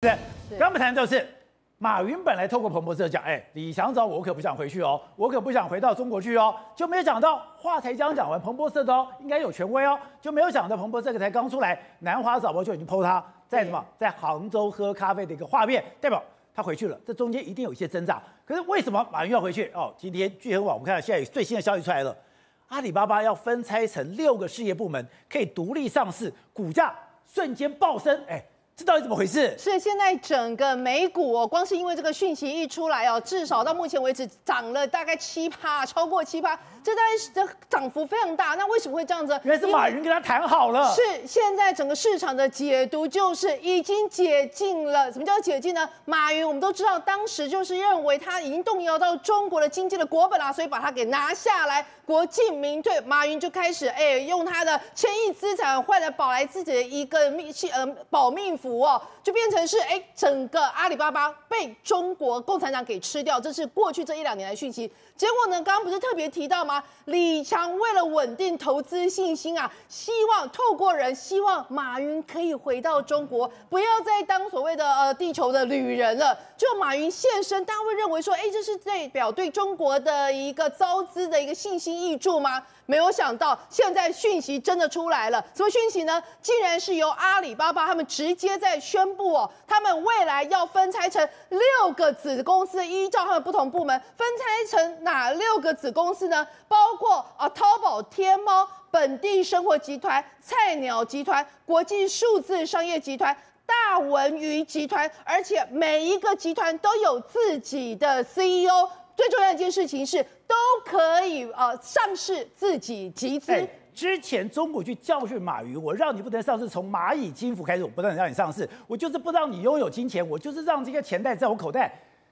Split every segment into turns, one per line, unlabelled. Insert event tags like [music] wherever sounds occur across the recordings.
对，刚才谈的就是马云本来透过彭博社讲，哎，李想找我，我可不想回去哦，我可不想回到中国去哦，就没有想到话才刚讲完，彭博社的哦，应该有权威哦，就没有想到彭博社才刚出来，南华早报就已经 po 他在什么，在杭州喝咖啡的一个画面，代表他回去了，这中间一定有一些挣扎。可是为什么马云要回去？哦，今天聚合网我们看到现在有最新的消息出来了，阿里巴巴要分拆成六个事业部门，可以独立上市，股价瞬间暴升，哎。这到底怎么回事？
是现在整个美股哦，光是因为这个讯息一出来哦，至少到目前为止涨了大概七趴，超过七趴，这但是这涨幅非常大。那为什么会这样子？
原来是马云跟他谈好了。
是现在整个市场的解读就是已经解禁了。什么叫解禁呢？马云我们都知道，当时就是认为他已经动摇到中国的经济的国本啊，所以把他给拿下来，国进民退。马云就开始哎，用他的千亿资产换来保来自己的一个命呃保命符。哦，就变成是哎，整个阿里巴巴被中国共产党给吃掉，这是过去这一两年的讯息。结果呢，刚刚不是特别提到吗？李强为了稳定投资信心啊，希望透过人，希望马云可以回到中国，不要再当所谓的呃地球的旅人了。就马云现身，大家会认为说，哎，这是代表对中国的一个招资的一个信心挹注吗？没有想到，现在讯息真的出来了。什么讯息呢？竟然是由阿里巴巴他们直接在宣布哦，他们未来要分拆成六个子公司，依照他们不同部门分拆成哪六个子公司呢？包括啊，淘宝、天猫、本地生活集团、菜鸟集团、国际数字商业集团、大文娱集团，而且每一个集团都有自己的 CEO。最重要一件事情是，都可以呃上市自己集资。
之前中国去教训马云，我让你不能上市，从蚂蚁金服开始，我不能让你上市，我就是不让你拥有金钱，我就是让这些钱袋在我口袋。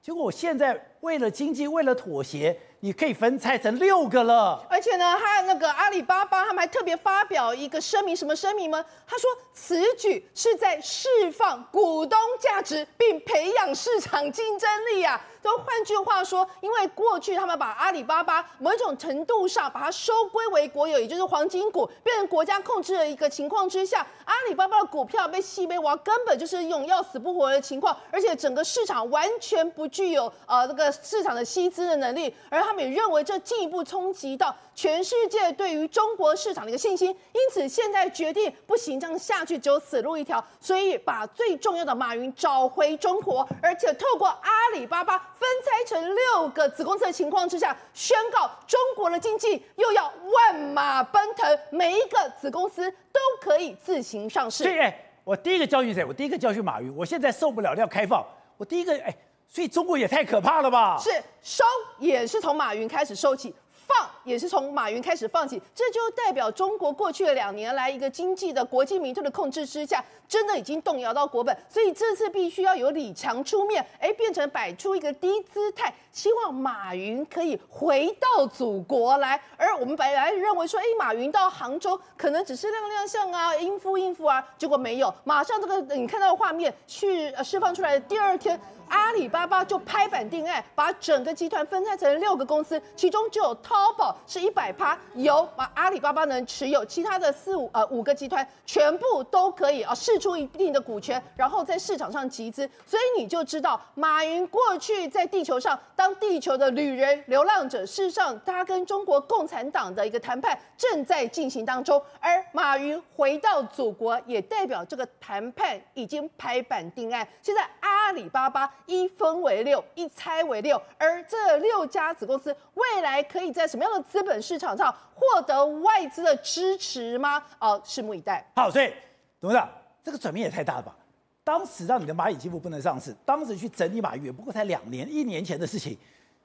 结果我现在为了经济，为了妥协，你可以分拆成六个了。
而且呢，他那个阿里巴巴他们还特别发表一个声明，什么声明吗？他说此举是在释放股东价值，并培养市场竞争力啊。都换句话说，因为过去他们把阿里巴巴某种程度上把它收归为国有，也就是黄金股，变成国家控制的一个情况之下，阿里巴巴的股票被吸被挖，根本就是一种要死不活的情况，而且整个市场完全不具有呃这个市场的吸资的能力，而他们也认为这进一步冲击到全世界对于中国市场的一个信心，因此现在决定不行，这样下去只有死路一条，所以把最重要的马云找回中国，而且透过阿里巴巴。分拆成六个子公司的情况之下，宣告中国的经济又要万马奔腾，每一个子公司都可以自行上市。
对，我第一个教训谁？我第一个教训马云。我现在受不了要开放，我第一个，哎，所以中国也太可怕了吧？
是收也是从马云开始收起。放也是从马云开始放弃，这就代表中国过去的两年来一个经济的国进民退的控制之下，真的已经动摇到国本，所以这次必须要由李强出面，哎，变成摆出一个低姿态，希望马云可以回到祖国来。而我们本来认为说，哎，马云到杭州可能只是亮亮相啊，应付应付啊，结果没有，马上这个你看到的画面去呃释放出来的第二天。阿里巴巴就拍板定案，把整个集团分拆成六个公司，其中就有淘宝是一百趴由把阿里巴巴能持有，其他的四五呃五个集团全部都可以啊释出一定的股权，然后在市场上集资。所以你就知道，马云过去在地球上当地球的旅人、流浪者，事实上他跟中国共产党的一个谈判正在进行当中，而马云回到祖国，也代表这个谈判已经拍板定案。现在阿里巴巴。一分为六，一拆为六，而这六家子公司未来可以在什么样的资本市场上获得外资的支持吗？哦，拭目以待。
好，所以董事长，这个转变也太大了吧？当时让你的蚂蚁金服不能上市，当时去整理马云，不过才两年、一年前的事情。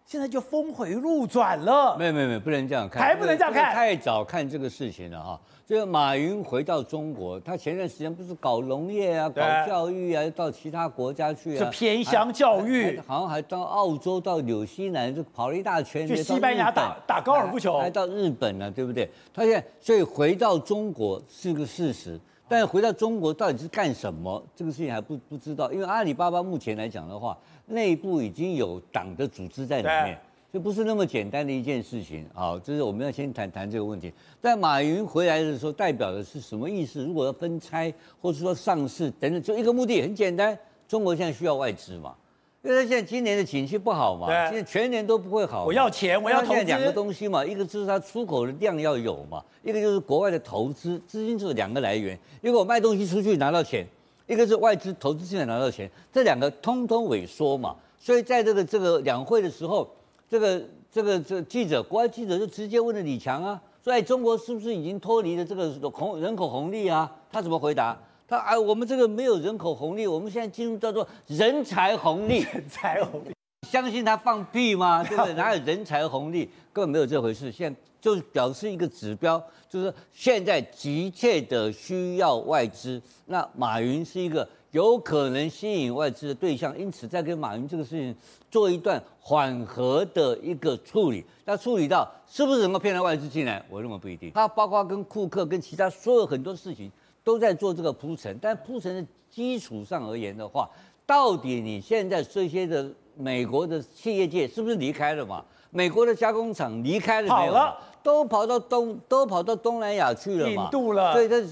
现在就峰回路转了，
没有没有没有，不能这样看，
还不能这样看，
太早看这个事情了哈。这个马云回到中国，他前段时间不是搞农业啊，搞教育啊，到其他国家去啊，
是偏乡教育，
好像还到澳洲、到纽西兰，就跑了一大圈，
去西班牙打打高尔夫球，
还到日本呢，对不对？他现在所以回到中国是个事实，但回到中国到底是干什么？这个事情还不不知道，因为阿里巴巴目前来讲的话。内部已经有党的组织在里面，就不是那么简单的一件事情。好，这是我们要先谈谈这个问题。但马云回来的时候，代表的是什么意思？如果要分拆，或者说上市等等，就一个目的很简单，中国现在需要外资嘛？因为他现在今年的景气不好嘛，现在全年都不会好。
我要钱，我要投
资。两个东西嘛，一个就是它出口的量要有嘛，一个就是国外的投资资金，就是两个来源。因为我卖东西出去拿到钱，一个是外资投资进来拿到钱，这两个通通萎缩嘛。所以在这个这个两会的时候，这个这个这个记者国外记者就直接问了李强啊，说哎，中国是不是已经脱离了这个红人口红利啊？他怎么回答？他哎，我们这个没有人口红利，我们现在进入叫做人才红利。
人才红利，[laughs]
相信他放屁吗？对不对？哪有人才红利？根本没有这回事。现在就是表示一个指标，就是现在急切的需要外资。那马云是一个有可能吸引外资的对象，因此在跟马云这个事情做一段缓和的一个处理。那处理到是不是能够骗到外资进来？我认为不一定。他包括跟库克、跟其他所有很多事情。都在做这个铺陈，但铺陈的基础上而言的话，到底你现在这些的美国的企业界是不是离开了嘛？美国的加工厂离开了没有？
跑了，
都跑到东，都跑到东南亚去了嘛？
印度了。
所以这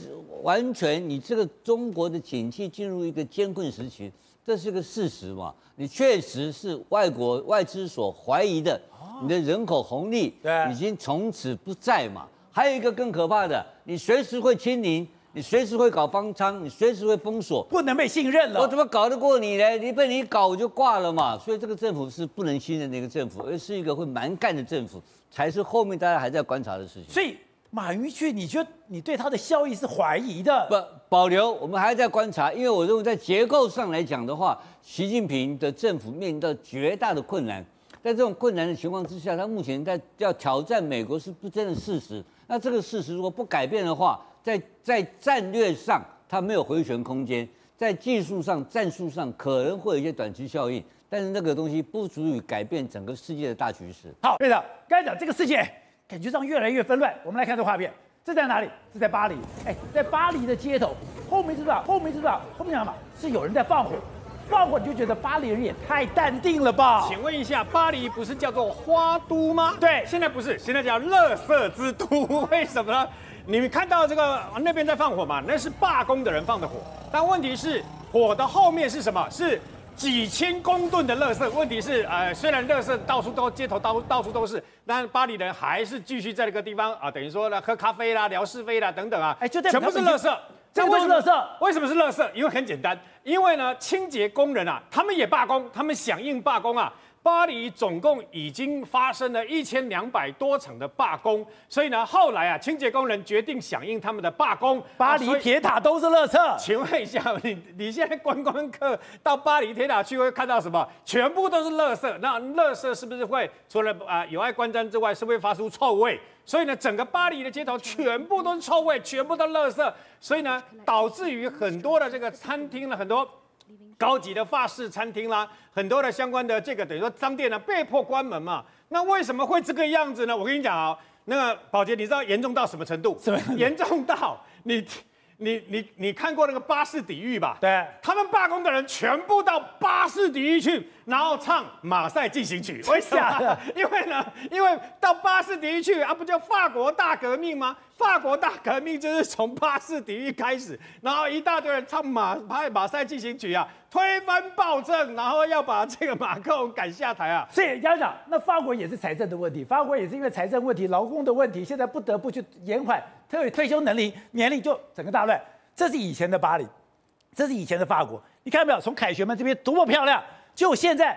完全你这个中国的景气进入一个艰困时期，这是个事实嘛？你确实是外国外资所怀疑的，你的人口红利已经从此不在嘛？还有一个更可怕的，你随时会清零。你随时会搞方舱，你随时会封锁，
不能被信任了。
我怎么搞得过你呢？你被你搞我就挂了嘛。所以这个政府是不能信任的一个政府，而是一个会蛮干的政府，才是后面大家还在观察的事情。
所以马云去，你觉得你对他的效益是怀疑的？
不，保留，我们还在观察，因为我认为在结构上来讲的话，习近平的政府面临到绝大的困难，在这种困难的情况之下，他目前在要挑战美国是不争的事实。那这个事实如果不改变的话，在在战略上，它没有回旋空间；在技术上、战术上，可能会有一些短期效应，但是那个东西不足以改变整个世界的大局势。
好，对的，刚才讲这个世界感觉上越来越纷乱。我们来看这画面，这在哪里？这在巴黎。哎，在巴黎的街头，后面知道，后面知道，后面讲什么？是有人在放火，放火你就觉得巴黎人也太淡定了吧？
请问一下，巴黎不是叫做花都吗？
对，
现在不是，现在叫乐色之都，[laughs] 为什么呢？你们看到这个那边在放火嘛？那是罢工的人放的火。但问题是，火的后面是什么？是几千公吨的垃圾。问题是，呃，虽然垃圾到处都，街头到到处都是，但巴黎人还是继续在这个地方啊，等于说呢，喝咖啡啦、聊是非啦等等啊，哎，就全部是垃圾。
这个为什么垃圾？
为什么是垃圾？因为很简单，因为呢，清洁工人啊，他们也罢工，他们响应罢工啊。巴黎总共已经发生了一千两百多场的罢工，所以呢，后来啊，清洁工人决定响应他们的罢工。
巴黎铁塔都是垃圾。
请问一下，你你现在观光客到巴黎铁塔去会看到什么？全部都是垃圾。那垃圾是不是会除了啊有碍观瞻之外，是不是会发出臭味？所以呢，整个巴黎的街头全部都是臭味，全部都垃圾。所以呢，导致于很多的这个餐厅呢，很多。高级的法式餐厅啦，很多的相关的这个等于说商店呢被迫关门嘛。那为什么会这个样子呢？我跟你讲啊，那个宝杰，你知道严重到什么程度？
什么？
严重到你你你你看过那个巴士底狱吧？
对，
他们罢工的人全部到巴士底狱去，然后唱《马赛进行曲》。为什么？因为呢，因为到巴士底狱去啊，不叫法国大革命吗？法国大革命就是从巴士底狱开始，然后一大堆人唱马派马赛进行曲啊，推翻暴政，然后要把这个马克龙赶下台啊。
所以家长，那法国也是财政的问题，法国也是因为财政问题、劳工的问题，现在不得不去延缓退退休能力年龄，就整个大乱。这是以前的巴黎，这是以前的法国，你看到没有？从凯旋门这边多么漂亮，就现在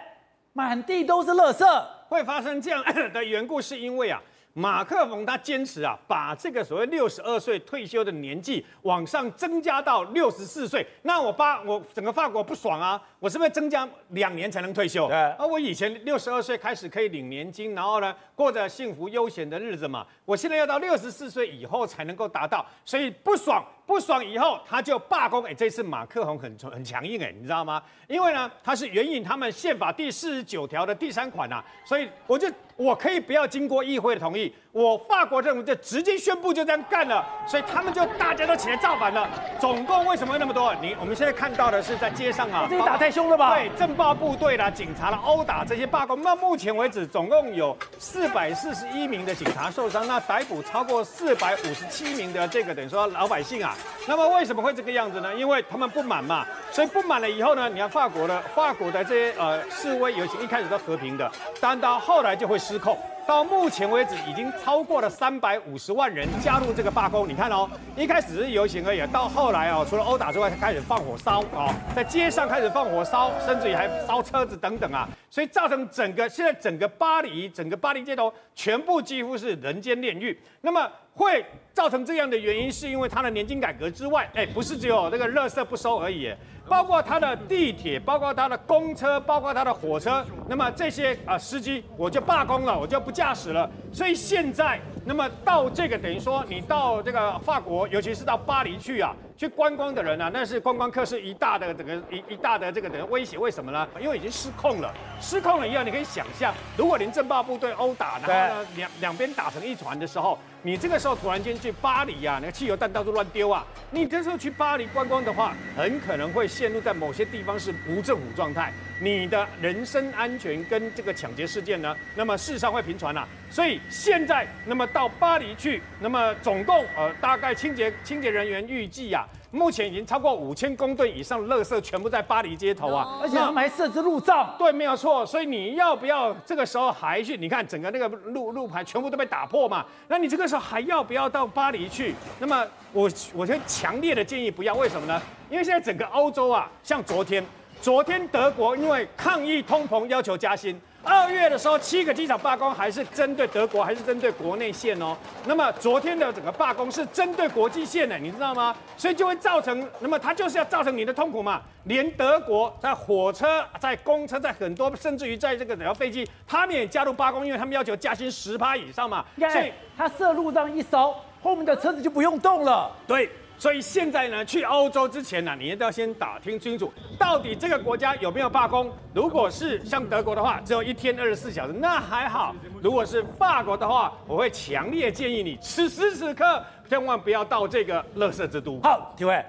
满地都是垃圾，
会发生这样的 [laughs] 缘故，是因为啊。马克龙他坚持啊，把这个所谓六十二岁退休的年纪往上增加到六十四岁。那我巴我整个法国不爽啊，我是不是增加两年才能退休？
对。
而我以前六十二岁开始可以领年金，然后呢过着幸福悠闲的日子嘛。我现在要到六十四岁以后才能够达到，所以不爽不爽以后他就罢工。哎，这次马克龙很很强硬哎，你知道吗？因为呢他是援引他们宪法第四十九条的第三款呐、啊，所以我就。我可以不要经过议会的同意，我法国政府就直接宣布就这样干了，所以他们就大家都起来造反了。总共为什么会那么多？你我们现在看到的是在街上啊，
这个打太凶了吧？
对，政报部队啦、警察啦，殴打这些罢工。那目前为止，总共有四百四十一名的警察受伤，那逮捕超过四百五十七名的这个等于说老百姓啊。那么为什么会这个样子呢？因为他们不满嘛，所以不满了以后呢，你看法国的法国的这些呃示威游行一开始都和平的，但到后来就会失控。到目前为止，已经超过了三百五十万人加入这个罢工。你看哦，一开始是游行而已，到后来哦，除了殴打之外，开始放火烧啊，在街上开始放火烧，甚至于还烧车子等等啊，所以造成整个现在整个巴黎，整个巴黎街头全部几乎是人间炼狱。那么会造成这样的原因，是因为它的年金改革之外，哎，不是只有那个垃圾不收而已。包括他的地铁，包括他的公车，包括他的火车，那么这些啊司机我就罢工了，我就不驾驶了。所以现在，那么到这个等于说，你到这个法国，尤其是到巴黎去啊，去观光的人啊，那是观光客是一大的整个一一大的这个等于威胁。为什么呢？因为已经失控了，失控了以后，你可以想象，如果连政报部队殴打，然后呢两两边打成一团的时候，你这个时候突然间去巴黎啊，那个汽油弹到处乱丢啊，你这时候去巴黎观光的话，很可能会。陷入在某些地方是无政府状态，你的人身安全跟这个抢劫事件呢，那么事实上会频传啊。所以现在，那么到巴黎去，那么总共呃大概清洁清洁人员预计呀，目前已经超过五千公吨以上的垃圾全部在巴黎街头啊，
而且他们还设置路障。
对，没有错。所以你要不要这个时候还去？你看整个那个路路牌全部都被打破嘛，那你这个时候还要不要到巴黎去？那么我我就强烈的建议不要，为什么呢？因为现在整个欧洲啊，像昨天，昨天德国因为抗议通膨要求加薪，二月的时候七个机场罢工还是针对德国，还是针对国内线哦。那么昨天的整个罢工是针对国际线的，你知道吗？所以就会造成，那么它就是要造成你的痛苦嘛。连德国在火车、在公车、在很多，甚至于在这个整个飞机，他们也加入罢工，因为他们要求加薪十趴以上嘛。
所以他设路障一烧，后面的车子就不用动了。
对。所以现在呢，去欧洲之前呢，你一定要先打听清楚，到底这个国家有没有罢工。如果是像德国的话，只有一天二十四小时，那还好。如果是法国的话，我会强烈建议你，此时此刻千万不要到这个垃圾之都。
好，体会，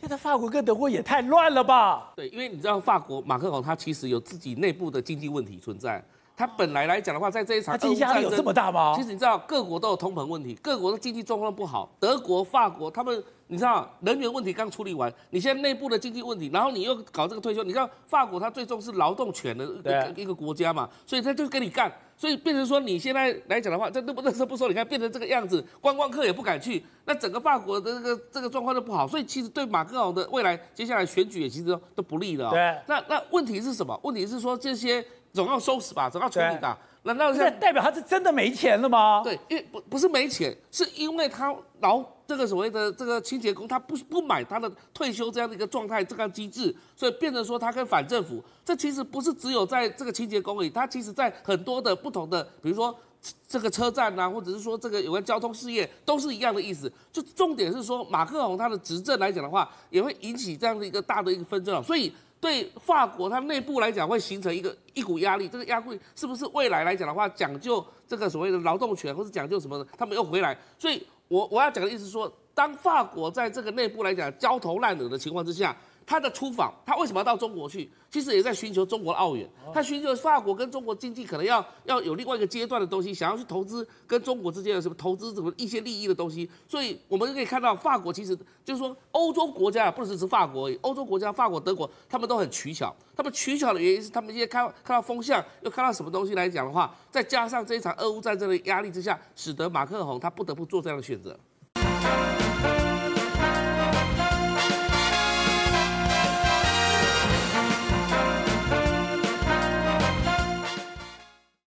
现在法国跟德国也太乱了吧？
对，因为你知道法国马克龙他其实有自己内部的经济问题存在。他本来来讲的话，在这一场
经济压力有这么大吗？
其实你知道，各国都有通膨问题，各国的经济状况不好。德国、法国他们。你知道能源问题刚处理完，你现在内部的经济问题，然后你又搞这个退休，你知道法国它最重视劳动权的一个一个国家嘛，所以他就跟你干，所以变成说你现在来讲的话，这都不这不说，你看变成这个样子，观光客也不敢去，那整个法国的这个这个状况就不好，所以其实对马克龙的未来接下来选举也其实都不利的哦。
对，
那那问题是什么？问题是说这些总要收拾吧，总要处理的。难道是
代表他是真的没钱了吗？
对，因为不不是没钱，是因为他劳这个所谓的这个清洁工，他不不买他的退休这样的一个状态，这个机制，所以变成说他跟反政府。这其实不是只有在这个清洁工里，他其实在很多的不同的，比如说这个车站呐，或者是说这个有关交通事业，都是一样的意思。就重点是说，马克宏他的执政来讲的话，也会引起这样的一个大的一个纷争啊，所以。对法国，它内部来讲会形成一个一股压力，这个压力是不是未来来讲的话，讲究这个所谓的劳动权，或是讲究什么的，他们又回来。所以我我要讲的意思是说，当法国在这个内部来讲焦头烂额的情况之下。他的出访，他为什么要到中国去？其实也在寻求中国的奥援。他寻求法国跟中国经济可能要要有另外一个阶段的东西，想要去投资跟中国之间有什么投资什么一些利益的东西。所以我们就可以看到，法国其实就是说，欧洲国家不只是法国而已，欧洲国家法国、德国他们都很取巧。他们取巧的原因是，他们一些看看到风向，又看到什么东西来讲的话，再加上这一场俄乌战争的压力之下，使得马克宏他不得不做这样的选择。